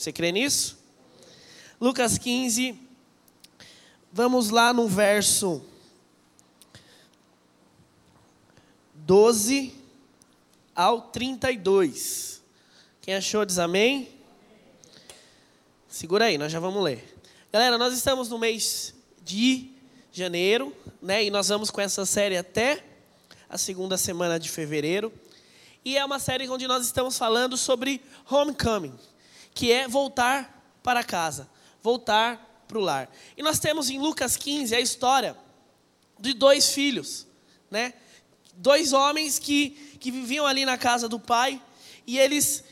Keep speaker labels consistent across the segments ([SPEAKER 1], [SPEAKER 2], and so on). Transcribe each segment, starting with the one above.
[SPEAKER 1] Você crê nisso? Lucas 15, vamos lá no verso 12 ao 32. Quem achou diz amém? Segura aí, nós já vamos ler. Galera, nós estamos no mês de janeiro, né? E nós vamos com essa série até a segunda semana de fevereiro. E é uma série onde nós estamos falando sobre homecoming, que é voltar para casa, voltar para o lar. E nós temos em Lucas 15 a história de dois filhos, né? Dois homens que, que viviam ali na casa do pai e eles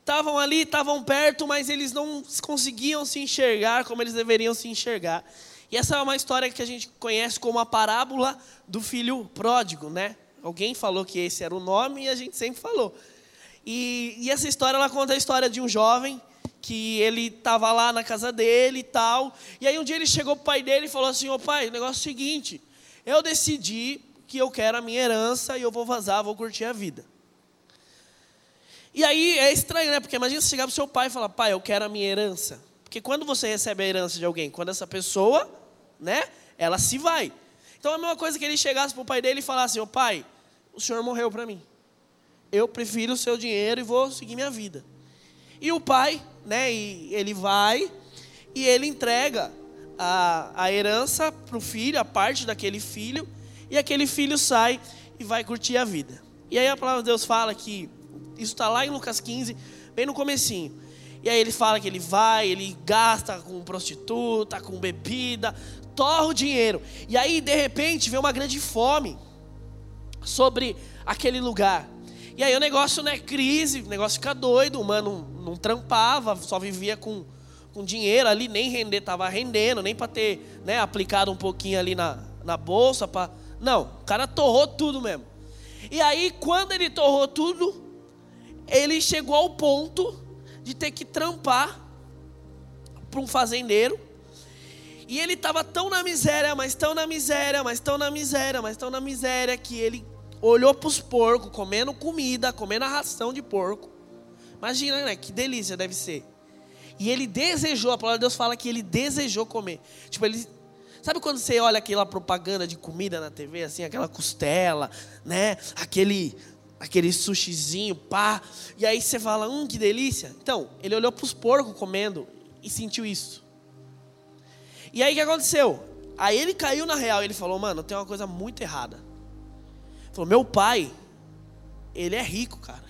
[SPEAKER 1] estavam ali, estavam perto, mas eles não conseguiam se enxergar como eles deveriam se enxergar. E essa é uma história que a gente conhece como a parábola do filho pródigo, né? Alguém falou que esse era o nome e a gente sempre falou. E, e essa história ela conta a história de um jovem que ele estava lá na casa dele e tal. E aí um dia ele chegou para o pai dele e falou assim: Ô oh, pai, o negócio é o seguinte, eu decidi que eu quero a minha herança e eu vou vazar, vou curtir a vida. E aí é estranho, né? Porque imagina você chegar para o seu pai e falar: pai, eu quero a minha herança. Porque quando você recebe a herança de alguém, quando essa pessoa, né, ela se vai. Então é a mesma coisa que ele chegasse para o pai dele e falasse: Ô pai, o senhor morreu para mim. Eu prefiro o seu dinheiro e vou seguir minha vida. E o pai, né, e ele vai e ele entrega a, a herança para o filho, a parte daquele filho, e aquele filho sai e vai curtir a vida. E aí a palavra de Deus fala que, isso está lá em Lucas 15, bem no comecinho. E aí ele fala que ele vai, ele gasta com prostituta, com bebida, torra o dinheiro. E aí, de repente, vem uma grande fome sobre aquele lugar. E aí o negócio, né, crise, o negócio fica doido, o mano não trampava, só vivia com, com dinheiro ali, nem render, estava rendendo, nem para ter né, aplicado um pouquinho ali na, na bolsa. Pra... Não, o cara torrou tudo mesmo. E aí, quando ele torrou tudo, ele chegou ao ponto de ter que trampar para um fazendeiro. E ele estava tão na miséria, mas tão na miséria, mas tão na miséria, mas tão na miséria, que ele olhou para os porcos comendo comida, comendo a ração de porco. Imagina, né? Que delícia deve ser. E ele desejou, a palavra de Deus fala que ele desejou comer. Tipo, ele. Sabe quando você olha aquela propaganda de comida na TV, assim, aquela costela, né? Aquele aquele sushizinho, pá. E aí você fala, hum, que delícia. Então, ele olhou para os porcos comendo e sentiu isso. E aí o que aconteceu? Aí ele caiu na real ele falou, mano, tem uma coisa muito errada. Falou, meu pai, ele é rico, cara.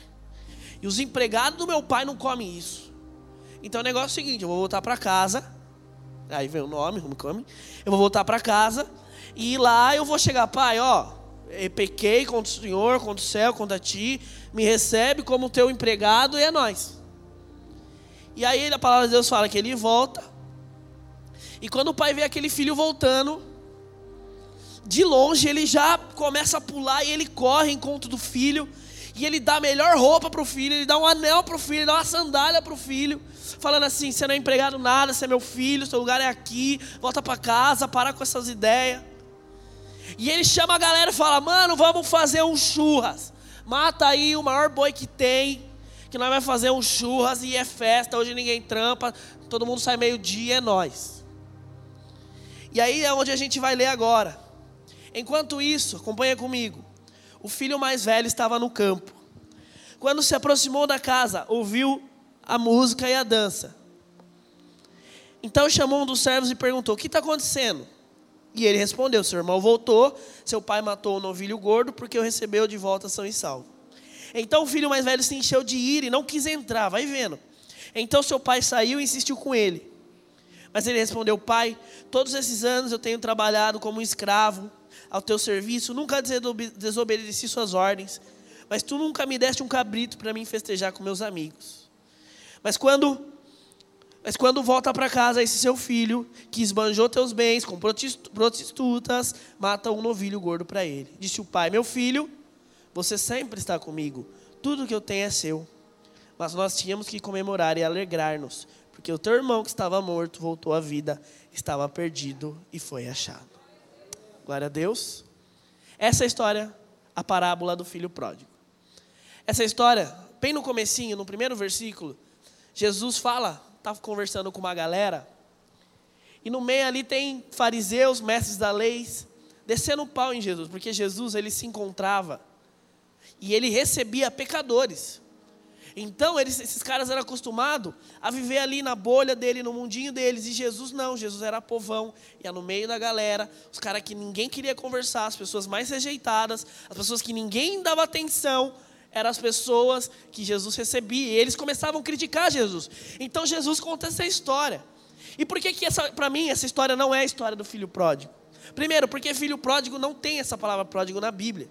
[SPEAKER 1] E os empregados do meu pai não comem isso. Então o negócio é o seguinte, eu vou voltar para casa. Aí vem o nome, come. Eu vou voltar para casa e lá eu vou chegar, pai, ó, eu pequei contra o Senhor, contra o céu, contra ti, me recebe como teu empregado e é nós. E aí a palavra de Deus fala que ele volta. E quando o pai vê aquele filho voltando, de longe ele já começa a pular e ele corre em conta do filho. E ele dá a melhor roupa para o filho, ele dá um anel para o filho, ele dá uma sandália para o filho, falando assim: você não é empregado nada, você é meu filho, seu lugar é aqui, volta para casa, para com essas ideias. E ele chama a galera e fala: Mano, vamos fazer um churras. Mata aí o maior boi que tem. Que nós vamos fazer um churras e é festa. Hoje ninguém trampa. Todo mundo sai meio-dia, é nós. E aí é onde a gente vai ler agora. Enquanto isso, acompanha comigo. O filho mais velho estava no campo. Quando se aproximou da casa, ouviu a música e a dança. Então chamou um dos servos e perguntou: O que está acontecendo? E ele respondeu: Seu irmão voltou, seu pai matou o novilho gordo, porque o recebeu de volta são e salvo. Então o filho mais velho se encheu de ira e não quis entrar, vai vendo. Então seu pai saiu e insistiu com ele. Mas ele respondeu: Pai, todos esses anos eu tenho trabalhado como um escravo ao teu serviço, nunca desobedeci suas ordens, mas tu nunca me deste um cabrito para mim festejar com meus amigos. Mas quando mas quando volta para casa, esse seu filho, que esbanjou teus bens com prostitutas, mata um novilho gordo para ele. Disse o pai: Meu filho, você sempre está comigo, tudo que eu tenho é seu. Mas nós tínhamos que comemorar e alegrar-nos, porque o teu irmão que estava morto voltou à vida, estava perdido e foi achado. Glória a Deus. Essa é a história, a parábola do filho pródigo. Essa história, bem no comecinho, no primeiro versículo, Jesus fala, estava conversando com uma galera, e no meio ali tem fariseus, mestres da lei, descendo o pau em Jesus, porque Jesus ele se encontrava e ele recebia pecadores. Então, eles, esses caras eram acostumados a viver ali na bolha dele, no mundinho deles. E Jesus não, Jesus era povão, ia no meio da galera, os caras que ninguém queria conversar, as pessoas mais rejeitadas, as pessoas que ninguém dava atenção, eram as pessoas que Jesus recebia. E eles começavam a criticar Jesus. Então, Jesus conta essa história. E por que, que para mim, essa história não é a história do filho pródigo? Primeiro, porque filho pródigo não tem essa palavra pródigo na Bíblia.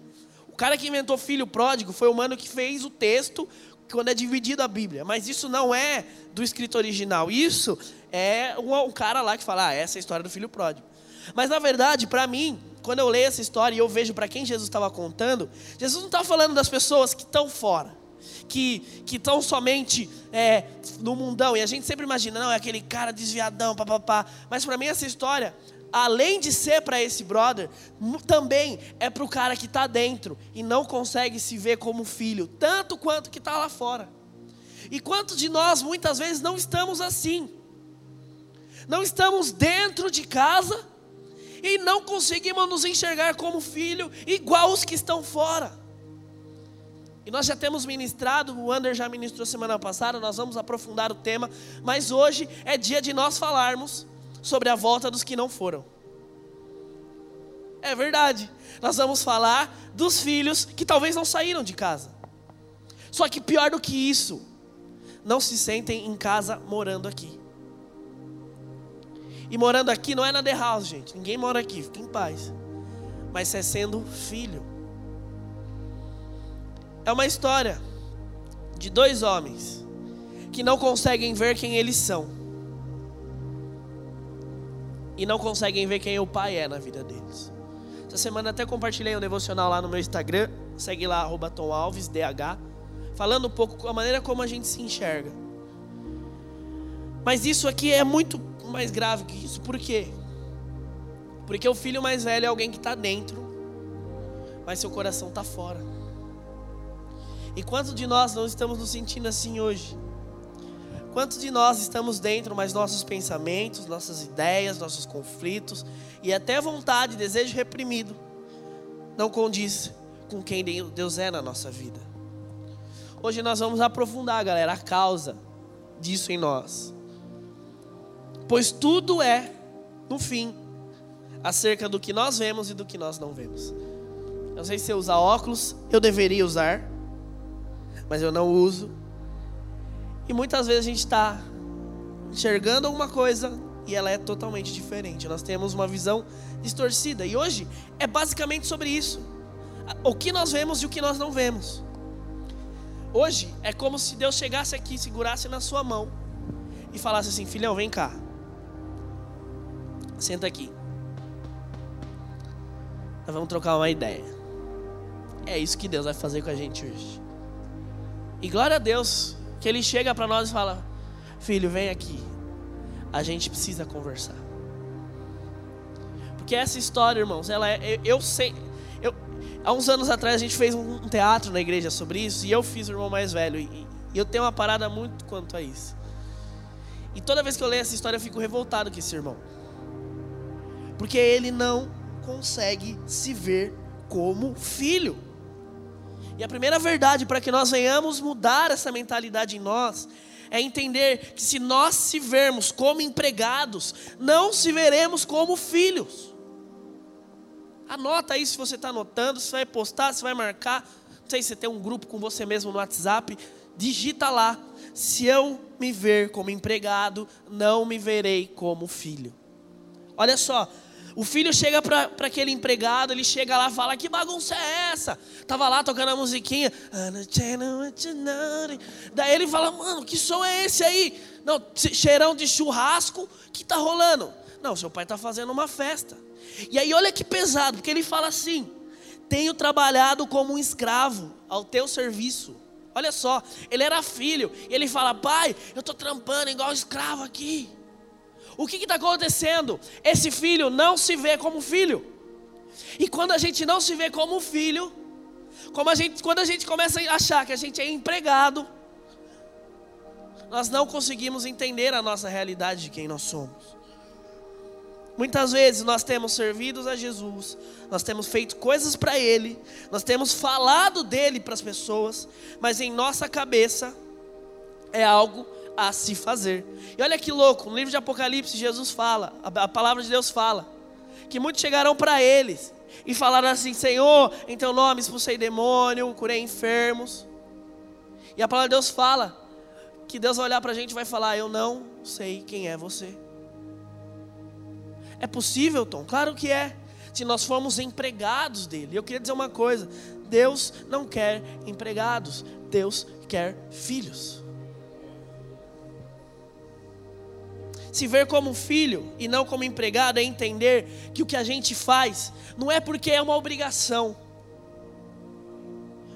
[SPEAKER 1] O cara que inventou filho pródigo foi o mano que fez o texto quando é dividido a Bíblia. Mas isso não é do escrito original. Isso é um, cara lá que fala, ah, essa é a história do filho pródigo. Mas na verdade, para mim, quando eu leio essa história e eu vejo para quem Jesus estava contando, Jesus não está falando das pessoas que estão fora, que estão somente é, no mundão. E a gente sempre imagina, não, é aquele cara desviadão, papapá. Mas para mim essa história além de ser para esse brother, também é para o cara que está dentro e não consegue se ver como filho, tanto quanto que está lá fora. E quantos de nós muitas vezes não estamos assim? Não estamos dentro de casa e não conseguimos nos enxergar como filho, igual os que estão fora. E nós já temos ministrado, o Ander já ministrou semana passada, nós vamos aprofundar o tema, mas hoje é dia de nós falarmos sobre a volta dos que não foram. É verdade. Nós vamos falar dos filhos que talvez não saíram de casa. Só que pior do que isso, não se sentem em casa morando aqui. E morando aqui não é na The House, gente. Ninguém mora aqui, fica em paz. Mas é sendo filho. É uma história de dois homens que não conseguem ver quem eles são e não conseguem ver quem o pai é na vida deles. Essa semana até compartilhei um devocional lá no meu Instagram, segue lá, arroba Tom Alves, DH, falando um pouco a maneira como a gente se enxerga. Mas isso aqui é muito mais grave que isso, por quê? Porque o filho mais velho é alguém que está dentro, mas seu coração está fora. E quantos de nós não estamos nos sentindo assim hoje? Quantos de nós estamos dentro, mas nossos pensamentos, nossas ideias, nossos conflitos e até vontade, desejo reprimido não condiz com quem Deus é na nossa vida? Hoje nós vamos aprofundar, galera, a causa disso em nós. Pois tudo é, no fim, acerca do que nós vemos e do que nós não vemos. Não sei se eu usar óculos, eu deveria usar, mas eu não uso. E muitas vezes a gente está enxergando alguma coisa e ela é totalmente diferente. Nós temos uma visão distorcida. E hoje é basicamente sobre isso. O que nós vemos e o que nós não vemos. Hoje é como se Deus chegasse aqui, segurasse na sua mão e falasse assim: Filhão, vem cá. Senta aqui. Nós vamos trocar uma ideia. É isso que Deus vai fazer com a gente hoje. E glória a Deus que ele chega para nós e fala: Filho, vem aqui. A gente precisa conversar. Porque essa história, irmãos, ela é. Eu, eu sei. Eu, há uns anos atrás a gente fez um, teatro na igreja sobre isso. E eu fiz o irmão mais velho. E, e eu tenho uma parada muito quanto a isso. E toda vez que eu leio essa história eu fico revoltado com esse irmão. Porque ele não consegue se ver como filho. E a primeira verdade para que nós venhamos mudar essa mentalidade em nós é entender que se nós se vermos como empregados, não se veremos como filhos. Anota aí se você está anotando, se vai postar, se vai marcar. Não sei se você tem um grupo com você mesmo no WhatsApp. Digita lá. Se eu me ver como empregado, não me verei como filho. Olha só, o filho chega para aquele empregado, ele chega lá e fala: Que bagunça é essa? Tava lá tocando a musiquinha. Daí ele fala: Mano, que som é esse aí? Não, cheirão de churrasco, que tá rolando? Não, seu pai está fazendo uma festa. E aí olha que pesado, porque ele fala assim: Tenho trabalhado como um escravo ao teu serviço. Olha só, ele era filho, e ele fala: Pai, eu estou trampando igual escravo aqui. O que está acontecendo? Esse filho não se vê como filho. E quando a gente não se vê como filho, como a gente, quando a gente começa a achar que a gente é empregado, nós não conseguimos entender a nossa realidade de quem nós somos. Muitas vezes nós temos servido a Jesus, nós temos feito coisas para Ele, nós temos falado dele para as pessoas, mas em nossa cabeça é algo a se fazer. E olha que louco, no livro de Apocalipse, Jesus fala, a palavra de Deus fala, que muitos chegarão para eles e falaram assim: Senhor, em teu nome expulsei demônio, curei enfermos. E a palavra de Deus fala que Deus vai olhar para a gente e vai falar: Eu não sei quem é você. É possível, Tom? Claro que é. Se nós formos empregados dele. Eu queria dizer uma coisa: Deus não quer empregados, Deus quer filhos. Se ver como filho e não como empregado é entender que o que a gente faz não é porque é uma obrigação,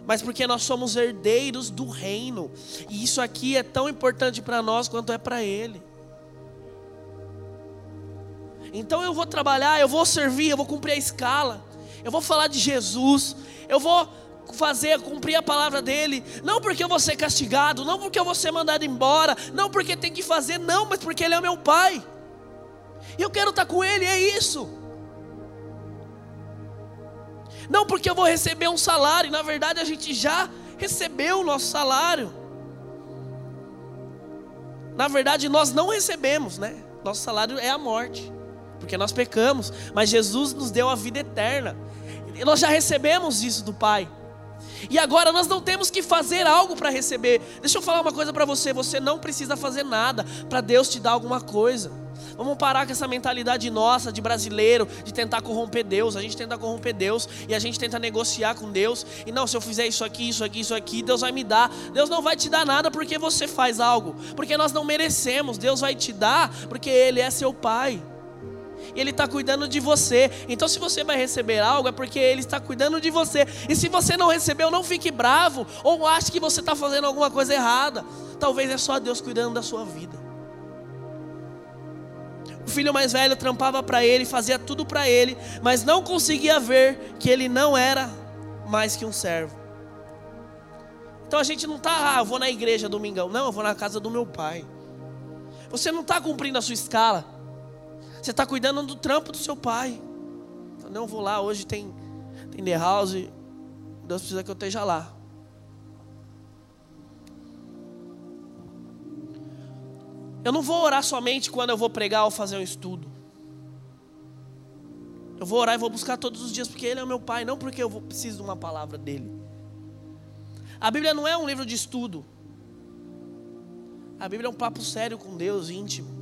[SPEAKER 1] mas porque nós somos herdeiros do reino, e isso aqui é tão importante para nós quanto é para Ele. Então eu vou trabalhar, eu vou servir, eu vou cumprir a escala, eu vou falar de Jesus, eu vou fazer, cumprir a palavra dele, não porque eu vou ser castigado, não porque eu vou ser mandado embora, não porque tem que fazer, não, mas porque ele é meu pai. E eu quero estar com ele, é isso. Não porque eu vou receber um salário, na verdade a gente já recebeu o nosso salário. Na verdade nós não recebemos, né? Nosso salário é a morte, porque nós pecamos, mas Jesus nos deu a vida eterna. Nós já recebemos isso do Pai. E agora nós não temos que fazer algo para receber. Deixa eu falar uma coisa para você: você não precisa fazer nada para Deus te dar alguma coisa. Vamos parar com essa mentalidade nossa de brasileiro, de tentar corromper Deus. A gente tenta corromper Deus e a gente tenta negociar com Deus. E não, se eu fizer isso aqui, isso aqui, isso aqui, Deus vai me dar. Deus não vai te dar nada porque você faz algo, porque nós não merecemos. Deus vai te dar porque Ele é seu Pai e Ele está cuidando de você. Então, se você vai receber algo, é porque Ele está cuidando de você. E se você não recebeu, não fique bravo ou ache que você está fazendo alguma coisa errada. Talvez é só Deus cuidando da sua vida. O filho mais velho trampava para ele, fazia tudo para ele, mas não conseguia ver que ele não era mais que um servo. Então a gente não está, ah, eu vou na igreja domingão. Não, eu vou na casa do meu pai. Você não está cumprindo a sua escala. Você está cuidando do trampo do seu pai. Então, não vou lá, hoje tem, tem The House. Deus precisa que eu esteja lá. Eu não vou orar somente quando eu vou pregar ou fazer um estudo. Eu vou orar e vou buscar todos os dias porque Ele é o meu Pai, não porque eu vou, preciso de uma palavra dele. A Bíblia não é um livro de estudo. A Bíblia é um papo sério com Deus, íntimo.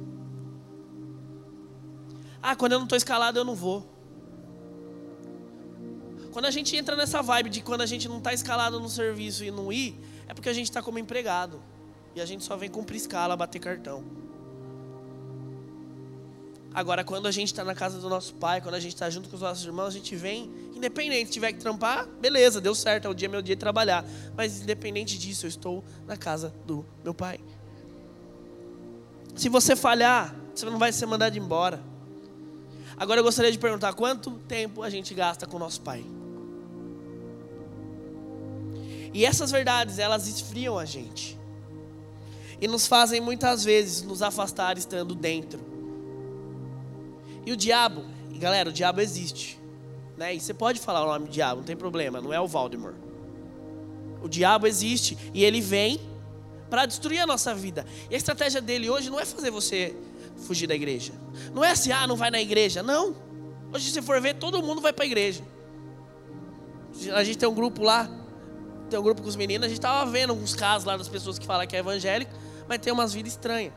[SPEAKER 1] Ah, quando eu não estou escalado, eu não vou. Quando a gente entra nessa vibe de quando a gente não está escalado no serviço e não ir, é porque a gente está como empregado. E a gente só vem cumprir escala, bater cartão. Agora, quando a gente está na casa do nosso pai, quando a gente está junto com os nossos irmãos, a gente vem, independente, se tiver que trampar, beleza, deu certo, é o dia meu dia de trabalhar. Mas independente disso, eu estou na casa do meu pai. Se você falhar, você não vai ser mandado embora. Agora eu gostaria de perguntar: quanto tempo a gente gasta com nosso pai? E essas verdades, elas esfriam a gente. E nos fazem muitas vezes nos afastar estando dentro. E o diabo, galera, o diabo existe. Né? E você pode falar o nome do diabo, não tem problema, não é o Valdemar. O diabo existe e ele vem para destruir a nossa vida. E a estratégia dele hoje não é fazer você fugir da igreja. Não é assim, ah, não vai na igreja. Não. Hoje, se for ver, todo mundo vai para a igreja. A gente tem um grupo lá, tem um grupo com os meninos, a gente estava vendo alguns casos lá das pessoas que falam que é evangélico, mas tem umas vidas estranhas.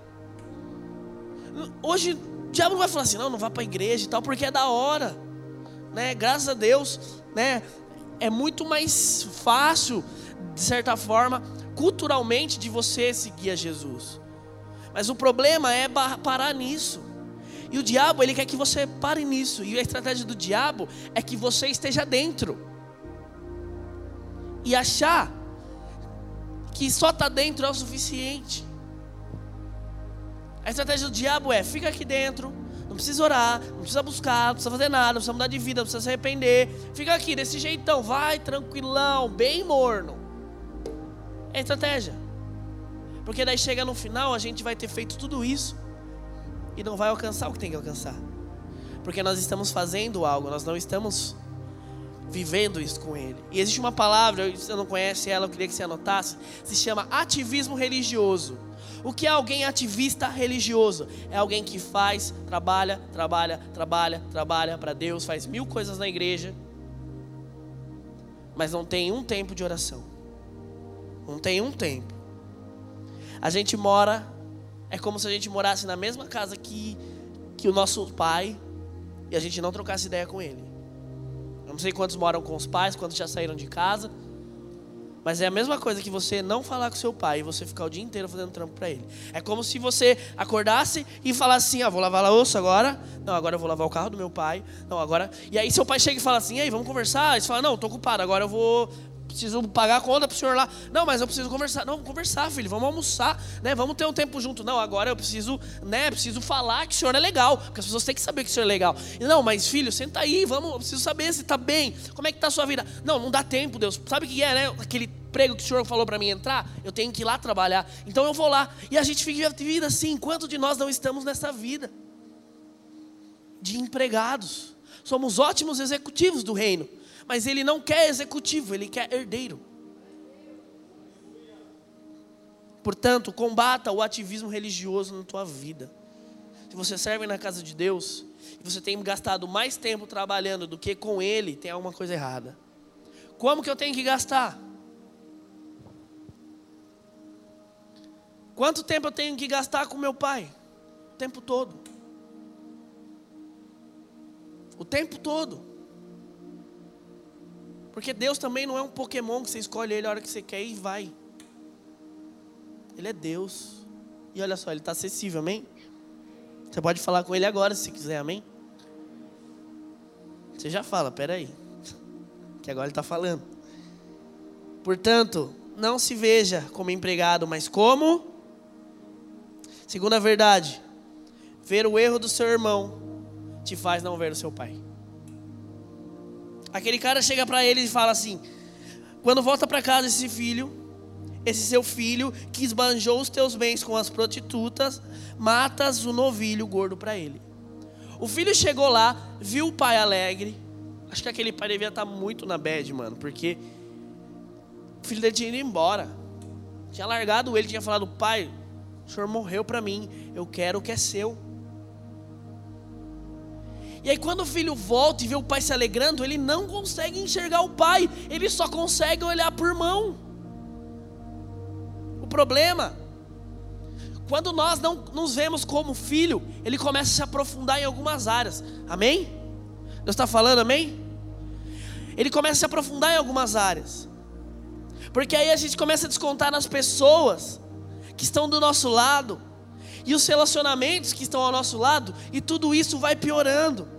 [SPEAKER 1] Hoje, o diabo não vai falar assim, não, não vá para a igreja e tal, porque é da hora. Né? Graças a Deus, né? É muito mais fácil, de certa forma, culturalmente, de você seguir a Jesus. Mas o problema é parar nisso. E o diabo, ele quer que você pare nisso. E a estratégia do diabo é que você esteja dentro. E achar que só está dentro é o suficiente. A estratégia do diabo é: fica aqui dentro, não precisa orar, não precisa buscar, não precisa fazer nada, não precisa mudar de vida, não precisa se arrepender. Fica aqui desse jeitão, vai tranquilão, bem morno. É a estratégia. Porque daí chega no final, a gente vai ter feito tudo isso e não vai alcançar o que tem que alcançar. Porque nós estamos fazendo algo, nós não estamos vivendo isso com ele. E existe uma palavra, se você não conhece ela, eu queria que você anotasse, se chama ativismo religioso. O que é alguém ativista religioso? É alguém que faz, trabalha, trabalha, trabalha, trabalha para Deus, faz mil coisas na igreja, mas não tem um tempo de oração. Não tem um tempo. A gente mora, é como se a gente morasse na mesma casa que, que o nosso pai e a gente não trocasse ideia com ele. Eu não sei quantos moram com os pais, quantos já saíram de casa. Mas é a mesma coisa que você não falar com seu pai e você ficar o dia inteiro fazendo trampo para ele. É como se você acordasse e falasse assim: ah, vou lavar a louça agora. Não, agora eu vou lavar o carro do meu pai. Não, agora. E aí seu pai chega e fala assim: aí, vamos conversar. E você fala: não, tô ocupado, agora eu vou preciso pagar a conta pro senhor lá. Não, mas eu preciso conversar. Não, conversar, filho, vamos almoçar, né? Vamos ter um tempo junto. Não, agora eu preciso, né? Preciso falar que o senhor é legal, porque as pessoas têm que saber que o senhor é legal. Não, mas filho, senta aí, vamos, eu preciso saber se tá bem. Como é que tá a sua vida? Não, não dá tempo, Deus. Sabe o que é, né? Aquele emprego que o senhor falou para mim entrar, eu tenho que ir lá trabalhar. Então eu vou lá. E a gente fica vida assim, enquanto de nós não estamos nessa vida de empregados. Somos ótimos executivos do reino, mas ele não quer executivo, ele quer herdeiro. Portanto, combata o ativismo religioso na tua vida. Se você serve na casa de Deus e você tem gastado mais tempo trabalhando do que com Ele, tem alguma coisa errada. Como que eu tenho que gastar? Quanto tempo eu tenho que gastar com meu pai? O tempo todo. O tempo todo. Porque Deus também não é um Pokémon que você escolhe ele a hora que você quer e vai. Ele é Deus. E olha só, ele está acessível, amém? Você pode falar com ele agora se quiser, amém? Você já fala, peraí. Que agora ele está falando. Portanto, não se veja como empregado, mas como. Segunda verdade, ver o erro do seu irmão te faz não ver o seu pai. Aquele cara chega para ele e fala assim: quando volta para casa esse filho, esse seu filho que esbanjou os teus bens com as prostitutas, matas o novilho gordo para ele. O filho chegou lá, viu o pai alegre. Acho que aquele pai devia estar tá muito na bad, mano, porque o filho dele tinha ido embora. Tinha largado ele, tinha falado: pai, o senhor morreu para mim, eu quero o que é seu. E aí, quando o filho volta e vê o pai se alegrando, ele não consegue enxergar o pai, ele só consegue olhar por irmão. O problema, quando nós não nos vemos como filho, ele começa a se aprofundar em algumas áreas, amém? Deus está falando, amém? Ele começa a se aprofundar em algumas áreas, porque aí a gente começa a descontar nas pessoas que estão do nosso lado, e os relacionamentos que estão ao nosso lado, e tudo isso vai piorando.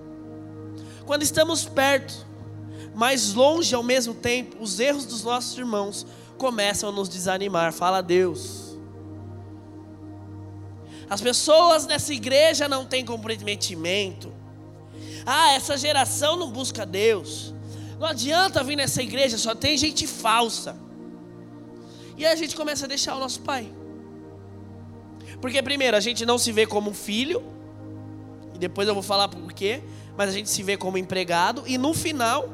[SPEAKER 1] Quando estamos perto, mas longe ao mesmo tempo, os erros dos nossos irmãos começam a nos desanimar. Fala a Deus. As pessoas nessa igreja não têm comprometimento. Ah, essa geração não busca Deus. Não adianta vir nessa igreja, só tem gente falsa. E aí a gente começa a deixar o nosso pai. Porque primeiro a gente não se vê como filho, e depois eu vou falar por quê, mas a gente se vê como empregado, e no final,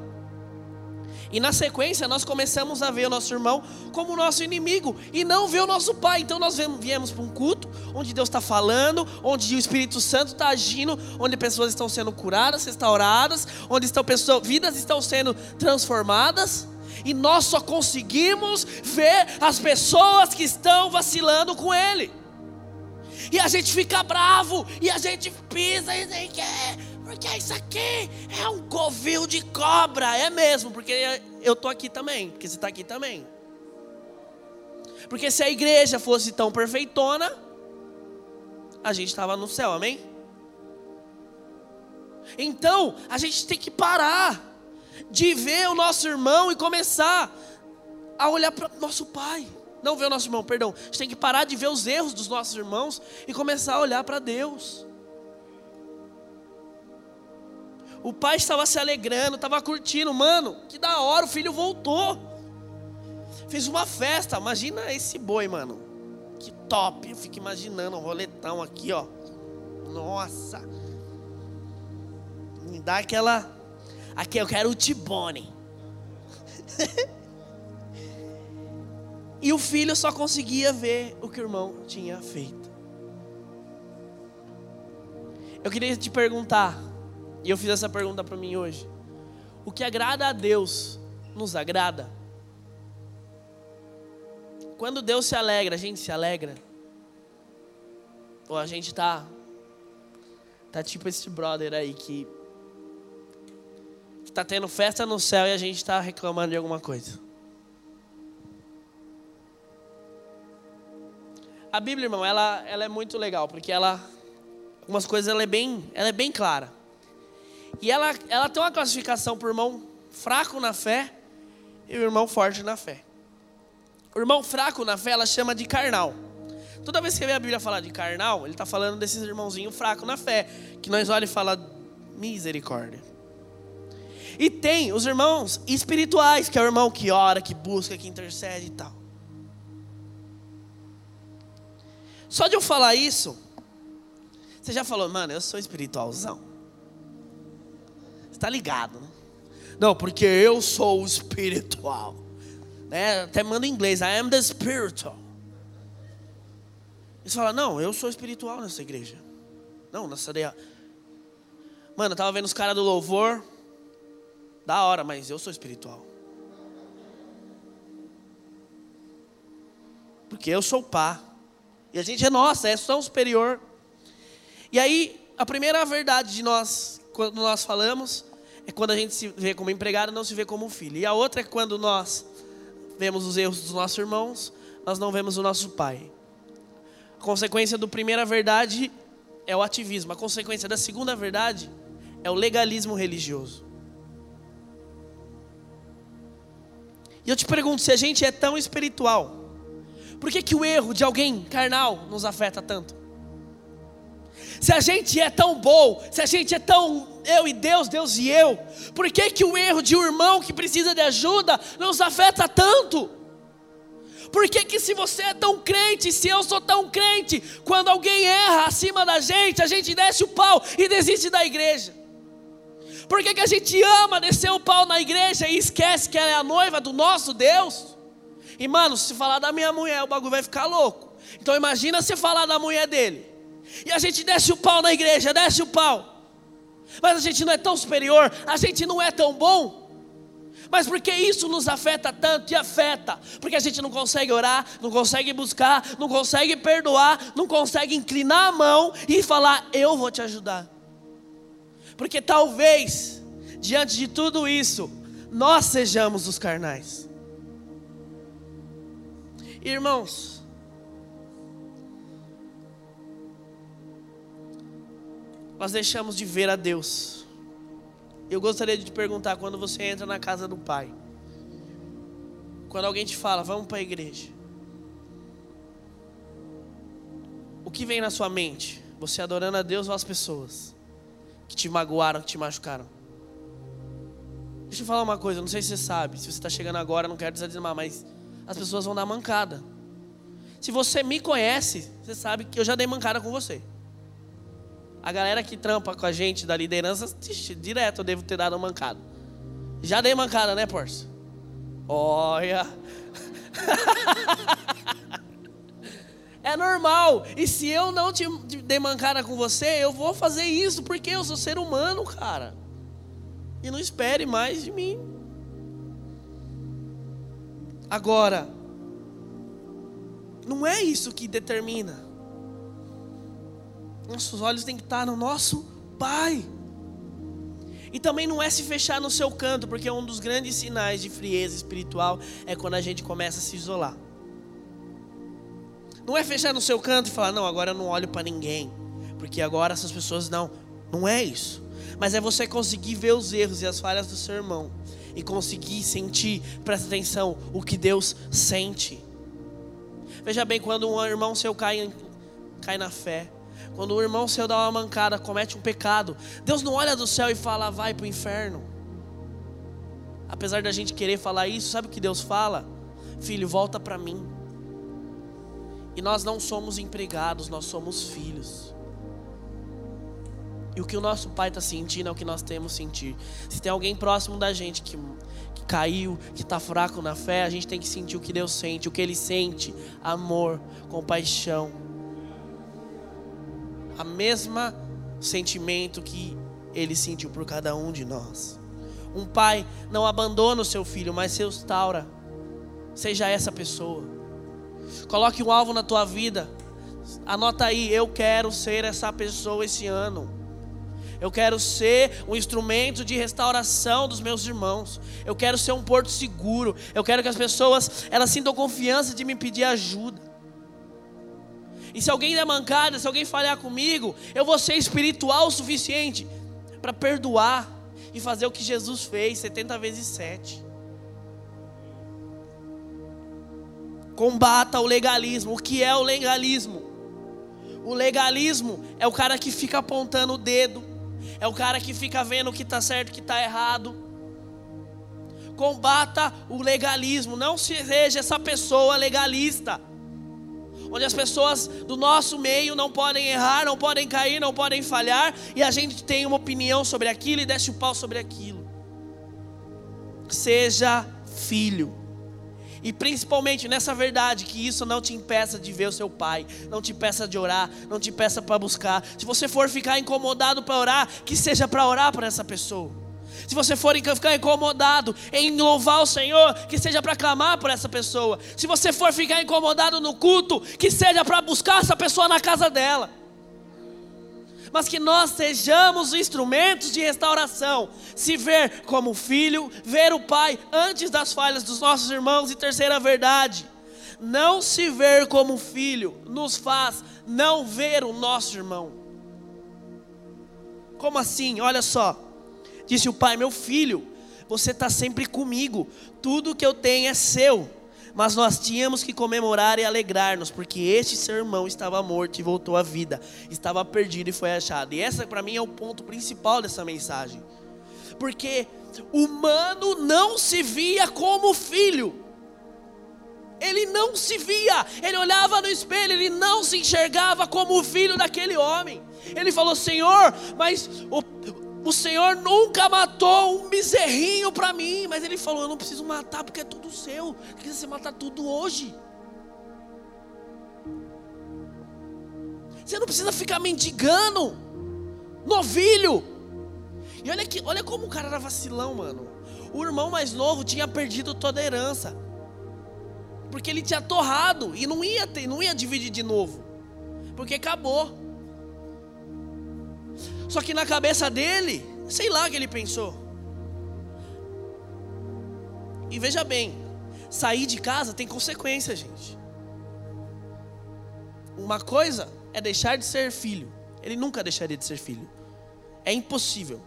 [SPEAKER 1] e na sequência, nós começamos a ver o nosso irmão como nosso inimigo e não ver o nosso pai. Então nós viemos para um culto onde Deus está falando, onde o Espírito Santo está agindo, onde pessoas estão sendo curadas, restauradas, onde estão pessoas, vidas estão sendo transformadas. E nós só conseguimos ver as pessoas que estão vacilando com Ele e a gente fica bravo, e a gente pisa e nem quer, porque isso aqui é um covil de cobra, é mesmo, porque eu tô aqui também, porque você está aqui também. Porque se a igreja fosse tão perfeitona, a gente estava no céu, amém? Então, a gente tem que parar de ver o nosso irmão e começar a olhar para nosso pai. Não ver o nosso irmão, perdão. A gente tem que parar de ver os erros dos nossos irmãos e começar a olhar para Deus. O pai estava se alegrando, estava curtindo, mano, que da hora, o filho voltou. Fez uma festa, imagina esse boi, mano. Que top. Eu fico imaginando um roletão aqui, ó. Nossa. Me dá aquela. Aqui eu quero o Tibone. e o filho só conseguia ver o que o irmão tinha feito. Eu queria te perguntar, e eu fiz essa pergunta para mim hoje: o que agrada a Deus nos agrada? Quando Deus se alegra, a gente se alegra? Ou a gente tá tá tipo esse brother aí que que tá tendo festa no céu e a gente está reclamando de alguma coisa? A Bíblia, irmão, ela, ela é muito legal, porque ela algumas coisas ela é bem, ela é bem clara. E ela, ela tem uma classificação por irmão fraco na fé e o irmão forte na fé. O irmão fraco na fé ela chama de carnal. Toda vez que vê a Bíblia falar de carnal, ele está falando desses irmãozinhos fracos na fé, que nós olhamos e fala misericórdia. E tem os irmãos espirituais, que é o irmão que ora, que busca, que intercede e tal. Só de eu falar isso, você já falou, mano, eu sou espiritualzão. Você está ligado, né? Não, porque eu sou espiritual. Né? Até manda em inglês, I am the spiritual. Eles falam, não, eu sou espiritual nessa igreja. Não, nessa ideia. Mano, eu tava vendo os caras do louvor. Da hora, mas eu sou espiritual. Porque eu sou pá. E a gente é nossa, é tão superior. E aí, a primeira verdade de nós, quando nós falamos, é quando a gente se vê como empregado, não se vê como filho. E a outra é quando nós vemos os erros dos nossos irmãos, nós não vemos o nosso pai. A consequência da primeira verdade é o ativismo. A consequência da segunda verdade é o legalismo religioso. E eu te pergunto, se a gente é tão espiritual, por que, que o erro de alguém carnal nos afeta tanto? Se a gente é tão bom, se a gente é tão eu e Deus, Deus e eu, por que, que o erro de um irmão que precisa de ajuda nos afeta tanto? Por que, que se você é tão crente, se eu sou tão crente, quando alguém erra acima da gente, a gente desce o pau e desiste da igreja? Por que, que a gente ama descer o pau na igreja e esquece que ela é a noiva do nosso Deus? E mano, se falar da minha mulher, o bagulho vai ficar louco. Então imagina se falar da mulher dele. E a gente desce o pau na igreja, desce o pau. Mas a gente não é tão superior, a gente não é tão bom. Mas porque isso nos afeta tanto e afeta? Porque a gente não consegue orar, não consegue buscar, não consegue perdoar, não consegue inclinar a mão e falar: Eu vou te ajudar. Porque talvez, diante de tudo isso, nós sejamos os carnais. Irmãos, nós deixamos de ver a Deus. Eu gostaria de te perguntar quando você entra na casa do Pai, quando alguém te fala, vamos para a igreja, o que vem na sua mente? Você adorando a Deus ou as pessoas que te magoaram, que te machucaram? Deixa eu falar uma coisa, não sei se você sabe, se você está chegando agora, não quero desanimar, mas as pessoas vão dar mancada. Se você me conhece, você sabe que eu já dei mancada com você. A galera que trampa com a gente da liderança, direto eu devo ter dado mancada. Já dei mancada, né, Porça? Olha. é normal. E se eu não te dei mancada com você, eu vou fazer isso porque eu sou ser humano, cara. E não espere mais de mim. Agora, não é isso que determina. Nossos olhos têm que estar no nosso Pai. E também não é se fechar no seu canto, porque um dos grandes sinais de frieza espiritual é quando a gente começa a se isolar. Não é fechar no seu canto e falar, não, agora eu não olho para ninguém, porque agora essas pessoas não. Não é isso. Mas é você conseguir ver os erros e as falhas do seu irmão e conseguir sentir, presta atenção, o que Deus sente. Veja bem, quando um irmão seu cai, cai na fé, quando o irmão seu dá uma mancada, comete um pecado, Deus não olha do céu e fala, vai para o inferno. Apesar da gente querer falar isso, sabe o que Deus fala? Filho, volta para mim. E nós não somos empregados, nós somos filhos. E o que o nosso pai está sentindo é o que nós temos sentir. Se tem alguém próximo da gente que, que caiu, que está fraco na fé, a gente tem que sentir o que Deus sente, o que Ele sente: amor, compaixão. A mesma sentimento que Ele sentiu por cada um de nós. Um pai não abandona o seu filho, mas se restaura. Seja essa pessoa. Coloque um alvo na tua vida. Anota aí, eu quero ser essa pessoa esse ano. Eu quero ser um instrumento de restauração dos meus irmãos. Eu quero ser um porto seguro. Eu quero que as pessoas elas sintam confiança de me pedir ajuda. E se alguém der mancada, se alguém falhar comigo, eu vou ser espiritual o suficiente para perdoar e fazer o que Jesus fez 70 vezes 7. Combata o legalismo. O que é o legalismo? O legalismo é o cara que fica apontando o dedo, é o cara que fica vendo o que está certo e o que está errado. Combata o legalismo, não seja essa pessoa legalista. Onde as pessoas do nosso meio não podem errar, não podem cair, não podem falhar, e a gente tem uma opinião sobre aquilo e desce o pau sobre aquilo. Seja filho. E principalmente nessa verdade, que isso não te impeça de ver o seu pai, não te impeça de orar, não te impeça para buscar. Se você for ficar incomodado para orar, que seja para orar por essa pessoa. Se você for ficar incomodado em louvar o Senhor, que seja para clamar por essa pessoa. Se você for ficar incomodado no culto, que seja para buscar essa pessoa na casa dela mas que nós sejamos instrumentos de restauração. Se ver como filho, ver o Pai antes das falhas dos nossos irmãos. E terceira verdade, não se ver como filho nos faz não ver o nosso irmão. Como assim? Olha só, disse o pai: Meu filho, você está sempre comigo, tudo que eu tenho é seu. Mas nós tínhamos que comemorar e alegrar-nos, porque este seu irmão estava morto e voltou à vida, estava perdido e foi achado. E essa para mim é o ponto principal dessa mensagem. Porque humano não se via como filho. Ele não se via, ele olhava no espelho, ele não se enxergava como o filho daquele homem. Ele falou: Senhor, mas o, o Senhor nunca matou um bezerrinho para mim, mas Ele falou: Eu não preciso matar porque é tudo seu. Quer você matar tudo hoje. Você não precisa ficar mendigando, novilho. E olha, que, olha como o cara era vacilão, mano. O irmão mais novo tinha perdido toda a herança. Porque ele tinha torrado e não ia ter, não ia dividir de novo. Porque acabou. Só que na cabeça dele, sei lá o que ele pensou. E veja bem, sair de casa tem consequência, gente. Uma coisa é deixar de ser filho. Ele nunca deixaria de ser filho. É impossível.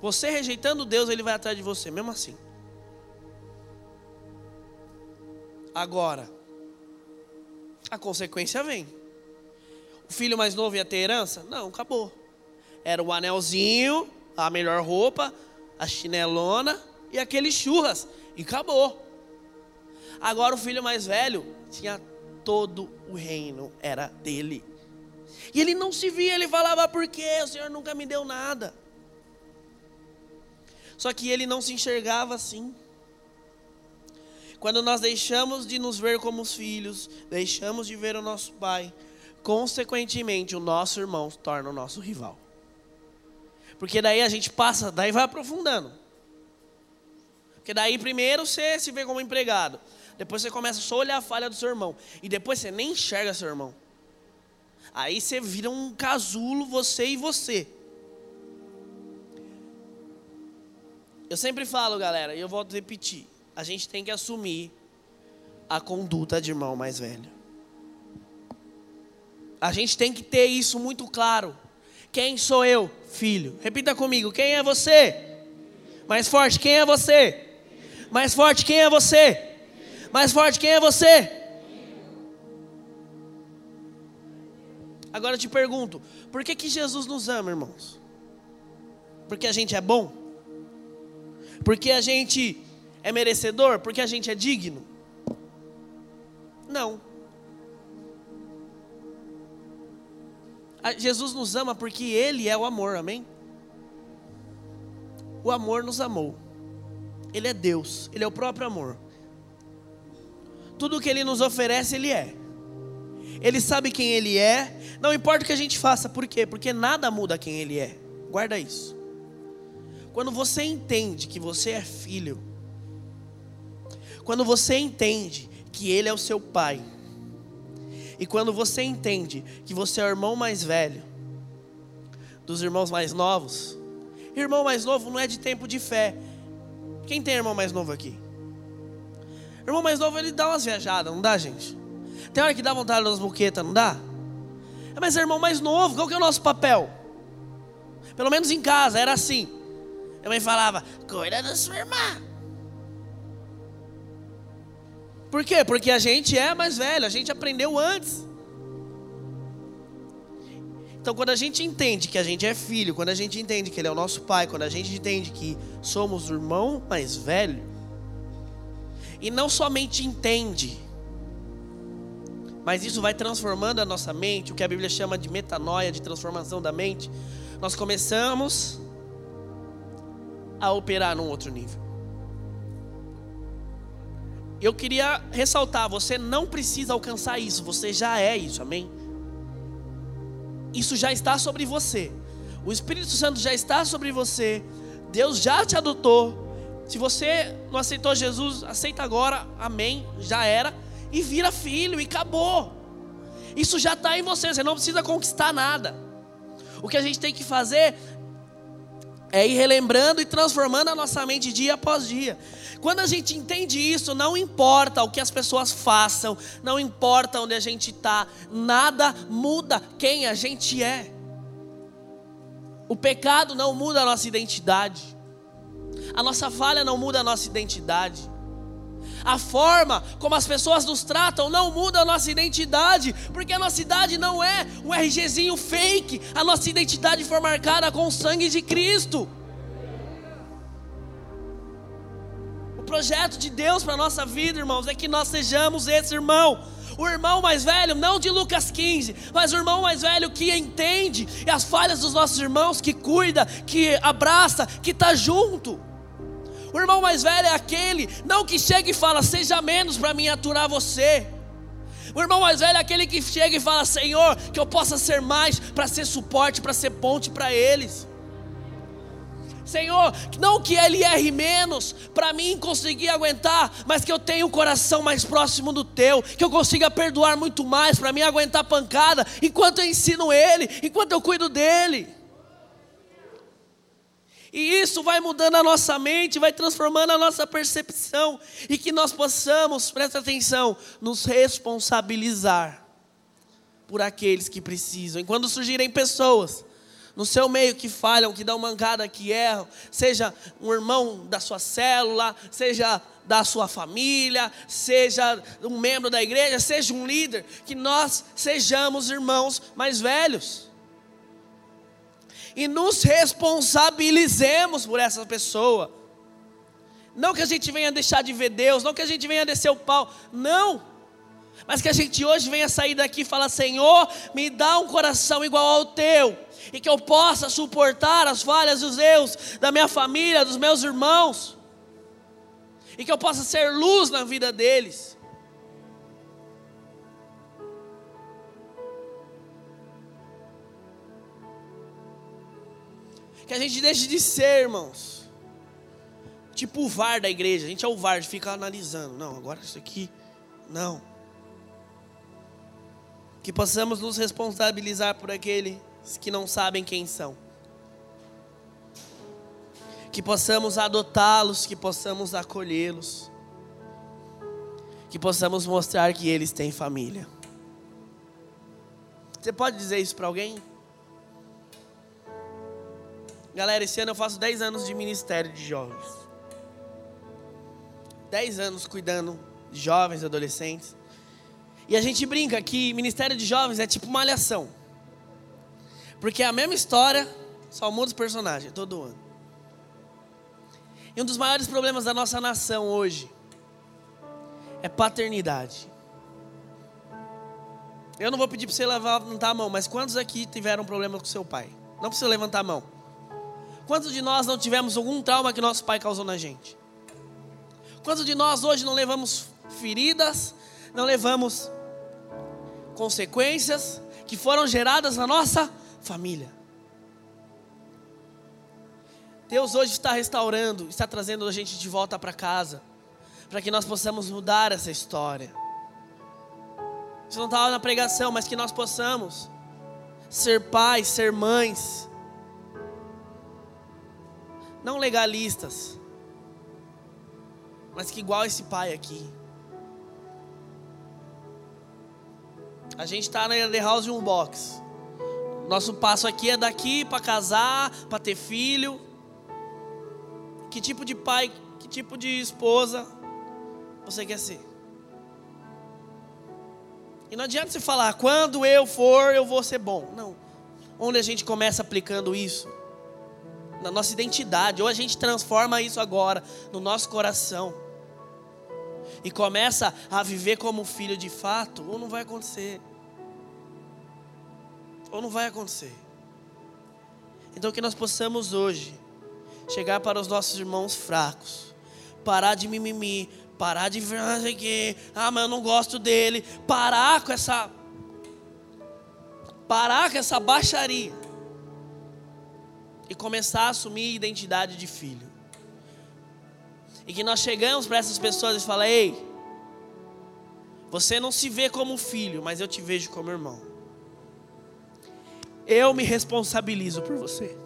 [SPEAKER 1] Você rejeitando Deus, ele vai atrás de você, mesmo assim. Agora, a consequência vem. O filho mais novo ia ter herança? Não, acabou. Era o anelzinho, a melhor roupa, a chinelona e aqueles churras. E acabou. Agora o filho mais velho tinha todo o reino, era dele. E ele não se via, ele falava, por quê? O Senhor nunca me deu nada. Só que ele não se enxergava assim. Quando nós deixamos de nos ver como os filhos, deixamos de ver o nosso pai, consequentemente, o nosso irmão se torna o nosso rival. Porque daí a gente passa, daí vai aprofundando. Porque daí primeiro você se vê como empregado. Depois você começa só a olhar a falha do seu irmão. E depois você nem enxerga seu irmão. Aí você vira um casulo, você e você. Eu sempre falo, galera, e eu volto a repetir: a gente tem que assumir a conduta de irmão mais velho. A gente tem que ter isso muito claro. Quem sou eu? Filho. Repita comigo: quem é você? Mais forte, quem é você? Mais forte, quem é você? Mais forte, quem é você? Agora eu te pergunto: por que, que Jesus nos ama, irmãos? Porque a gente é bom? Porque a gente é merecedor? Porque a gente é digno? Não. Jesus nos ama porque Ele é o amor, amém? O amor nos amou. Ele é Deus, Ele é o próprio amor. Tudo que Ele nos oferece, Ele é. Ele sabe quem Ele é, não importa o que a gente faça, por quê? Porque nada muda quem Ele é. Guarda isso. Quando você entende que você é filho, quando você entende que Ele é o seu pai, e quando você entende que você é o irmão mais velho dos irmãos mais novos, irmão mais novo não é de tempo de fé. Quem tem irmão mais novo aqui? Irmão mais novo ele dá umas viajadas, não dá, gente? Tem hora que dá vontade das boquetas, não dá? É, mas irmão mais novo, qual que é o nosso papel? Pelo menos em casa era assim. Minha mãe falava: cuida da sua irmã. Por quê? Porque a gente é mais velho, a gente aprendeu antes. Então, quando a gente entende que a gente é filho, quando a gente entende que Ele é o nosso pai, quando a gente entende que somos o irmão mais velho, e não somente entende, mas isso vai transformando a nossa mente, o que a Bíblia chama de metanoia, de transformação da mente, nós começamos a operar num outro nível eu queria ressaltar: você não precisa alcançar isso, você já é isso, amém? Isso já está sobre você, o Espírito Santo já está sobre você, Deus já te adotou. Se você não aceitou Jesus, aceita agora, amém, já era, e vira filho, e acabou. Isso já está em você, você não precisa conquistar nada. O que a gente tem que fazer é ir relembrando e transformando a nossa mente dia após dia. Quando a gente entende isso, não importa o que as pessoas façam, não importa onde a gente está, nada muda quem a gente é. O pecado não muda a nossa identidade, a nossa falha não muda a nossa identidade. A forma como as pessoas nos tratam não muda a nossa identidade, porque a nossa idade não é um RGzinho fake, a nossa identidade foi marcada com o sangue de Cristo. projeto de Deus para a nossa vida, irmãos, é que nós sejamos esse irmão. O irmão mais velho, não de Lucas 15, mas o irmão mais velho que entende as falhas dos nossos irmãos, que cuida, que abraça, que está junto. O irmão mais velho é aquele, não que chega e fala, seja menos para mim aturar você. O irmão mais velho é aquele que chega e fala, Senhor, que eu possa ser mais para ser suporte, para ser ponte para eles. Senhor, não que ele erre menos para mim conseguir aguentar, mas que eu tenha um coração mais próximo do teu, que eu consiga perdoar muito mais para mim aguentar pancada, enquanto eu ensino ele, enquanto eu cuido dele. E isso vai mudando a nossa mente, vai transformando a nossa percepção, e que nós possamos, presta atenção, nos responsabilizar por aqueles que precisam. E quando surgirem pessoas no seu meio que falham, que dão mancada, que erram, seja um irmão da sua célula, seja da sua família, seja um membro da igreja, seja um líder, que nós sejamos irmãos mais velhos. E nos responsabilizemos por essa pessoa. Não que a gente venha deixar de ver Deus, não que a gente venha descer o pau, não. Mas que a gente hoje venha sair daqui e falar: Senhor, me dá um coração igual ao teu, e que eu possa suportar as falhas e os erros da minha família, dos meus irmãos, e que eu possa ser luz na vida deles. Que a gente deixe de ser, irmãos, tipo o VAR da igreja. A gente é o VAR, fica analisando. Não, agora isso aqui, não. Que possamos nos responsabilizar por aquele que não sabem quem são. Que possamos adotá-los, que possamos acolhê-los. Que possamos mostrar que eles têm família. Você pode dizer isso para alguém? Galera, esse ano eu faço 10 anos de ministério de jovens. 10 anos cuidando de jovens, adolescentes. E a gente brinca que ministério de jovens é tipo malhação. Porque é a mesma história, só muda os personagens todo ano. E um dos maiores problemas da nossa nação hoje é paternidade. Eu não vou pedir para você levantar a mão, mas quantos aqui tiveram problema com seu pai? Não precisa levantar a mão. Quantos de nós não tivemos algum trauma que nosso pai causou na gente? Quantos de nós hoje não levamos feridas, não levamos consequências que foram geradas na nossa família? Deus hoje está restaurando, está trazendo a gente de volta para casa, para que nós possamos mudar essa história. Isso não estava na pregação, mas que nós possamos ser pais, ser mães, não legalistas, mas que igual esse pai aqui. A gente está na The House um box. Nosso passo aqui é daqui para casar, para ter filho. Que tipo de pai, que tipo de esposa você quer ser? E não adianta você falar, quando eu for, eu vou ser bom. Não. Onde a gente começa aplicando isso? Na nossa identidade. Ou a gente transforma isso agora no nosso coração. E começa a viver como filho de fato, ou não vai acontecer. Ou não vai acontecer. Então que nós possamos hoje chegar para os nossos irmãos fracos, parar de mimimi, parar de ver, ah, mas eu não gosto dele, parar com essa parar com essa baixaria e começar a assumir a identidade de filho. E que nós chegamos para essas pessoas e falamos: "Ei, você não se vê como filho, mas eu te vejo como irmão. Eu me responsabilizo por você."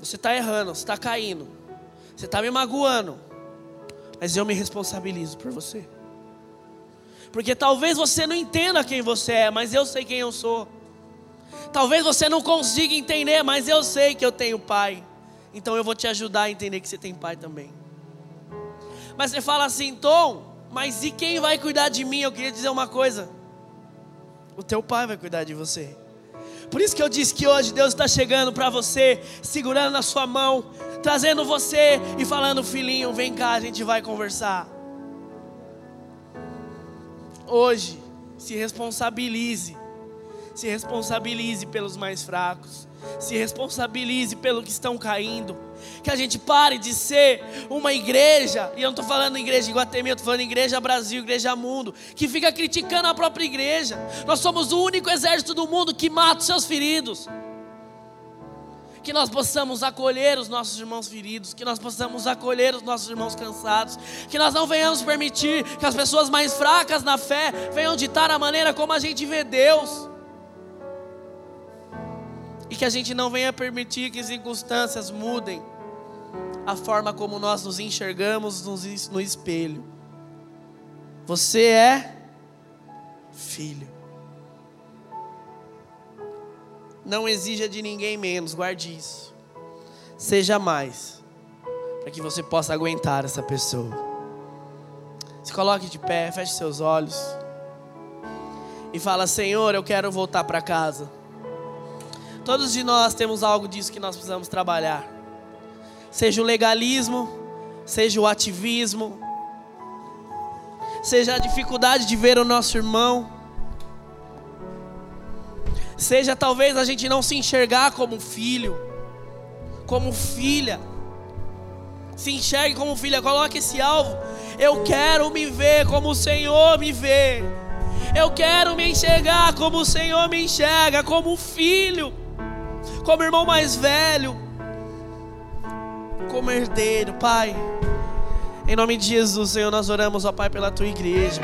[SPEAKER 1] Você está errando, você está caindo, você está me magoando, mas eu me responsabilizo por você. Porque talvez você não entenda quem você é, mas eu sei quem eu sou. Talvez você não consiga entender, mas eu sei que eu tenho pai. Então eu vou te ajudar a entender que você tem pai também. Mas você fala assim, Tom, mas e quem vai cuidar de mim? Eu queria dizer uma coisa: o teu pai vai cuidar de você. Por isso que eu disse que hoje Deus está chegando para você, segurando na sua mão, trazendo você e falando, filhinho, vem cá, a gente vai conversar. Hoje, se responsabilize, se responsabilize pelos mais fracos, se responsabilize pelo que estão caindo. Que a gente pare de ser uma igreja, e eu não estou falando igreja Iguatemi, eu estou falando igreja Brasil, igreja mundo, que fica criticando a própria igreja. Nós somos o único exército do mundo que mata os seus feridos. Que nós possamos acolher os nossos irmãos feridos, que nós possamos acolher os nossos irmãos cansados, que nós não venhamos permitir que as pessoas mais fracas na fé venham ditar a maneira como a gente vê Deus e que a gente não venha permitir que circunstâncias mudem a forma como nós nos enxergamos no espelho. Você é filho. Não exija de ninguém menos, guarde isso. Seja mais, para que você possa aguentar essa pessoa. Se coloque de pé, feche seus olhos e fala: Senhor, eu quero voltar para casa. Todos de nós temos algo disso que nós precisamos trabalhar. Seja o legalismo, seja o ativismo, seja a dificuldade de ver o nosso irmão, seja talvez a gente não se enxergar como filho, como filha. Se enxergue como filha, coloque esse alvo. Eu quero me ver como o Senhor me vê. Eu quero me enxergar como o Senhor me enxerga, como filho como irmão mais velho, como herdeiro, Pai. Em nome de Jesus, Senhor, nós oramos, ó Pai, pela tua igreja.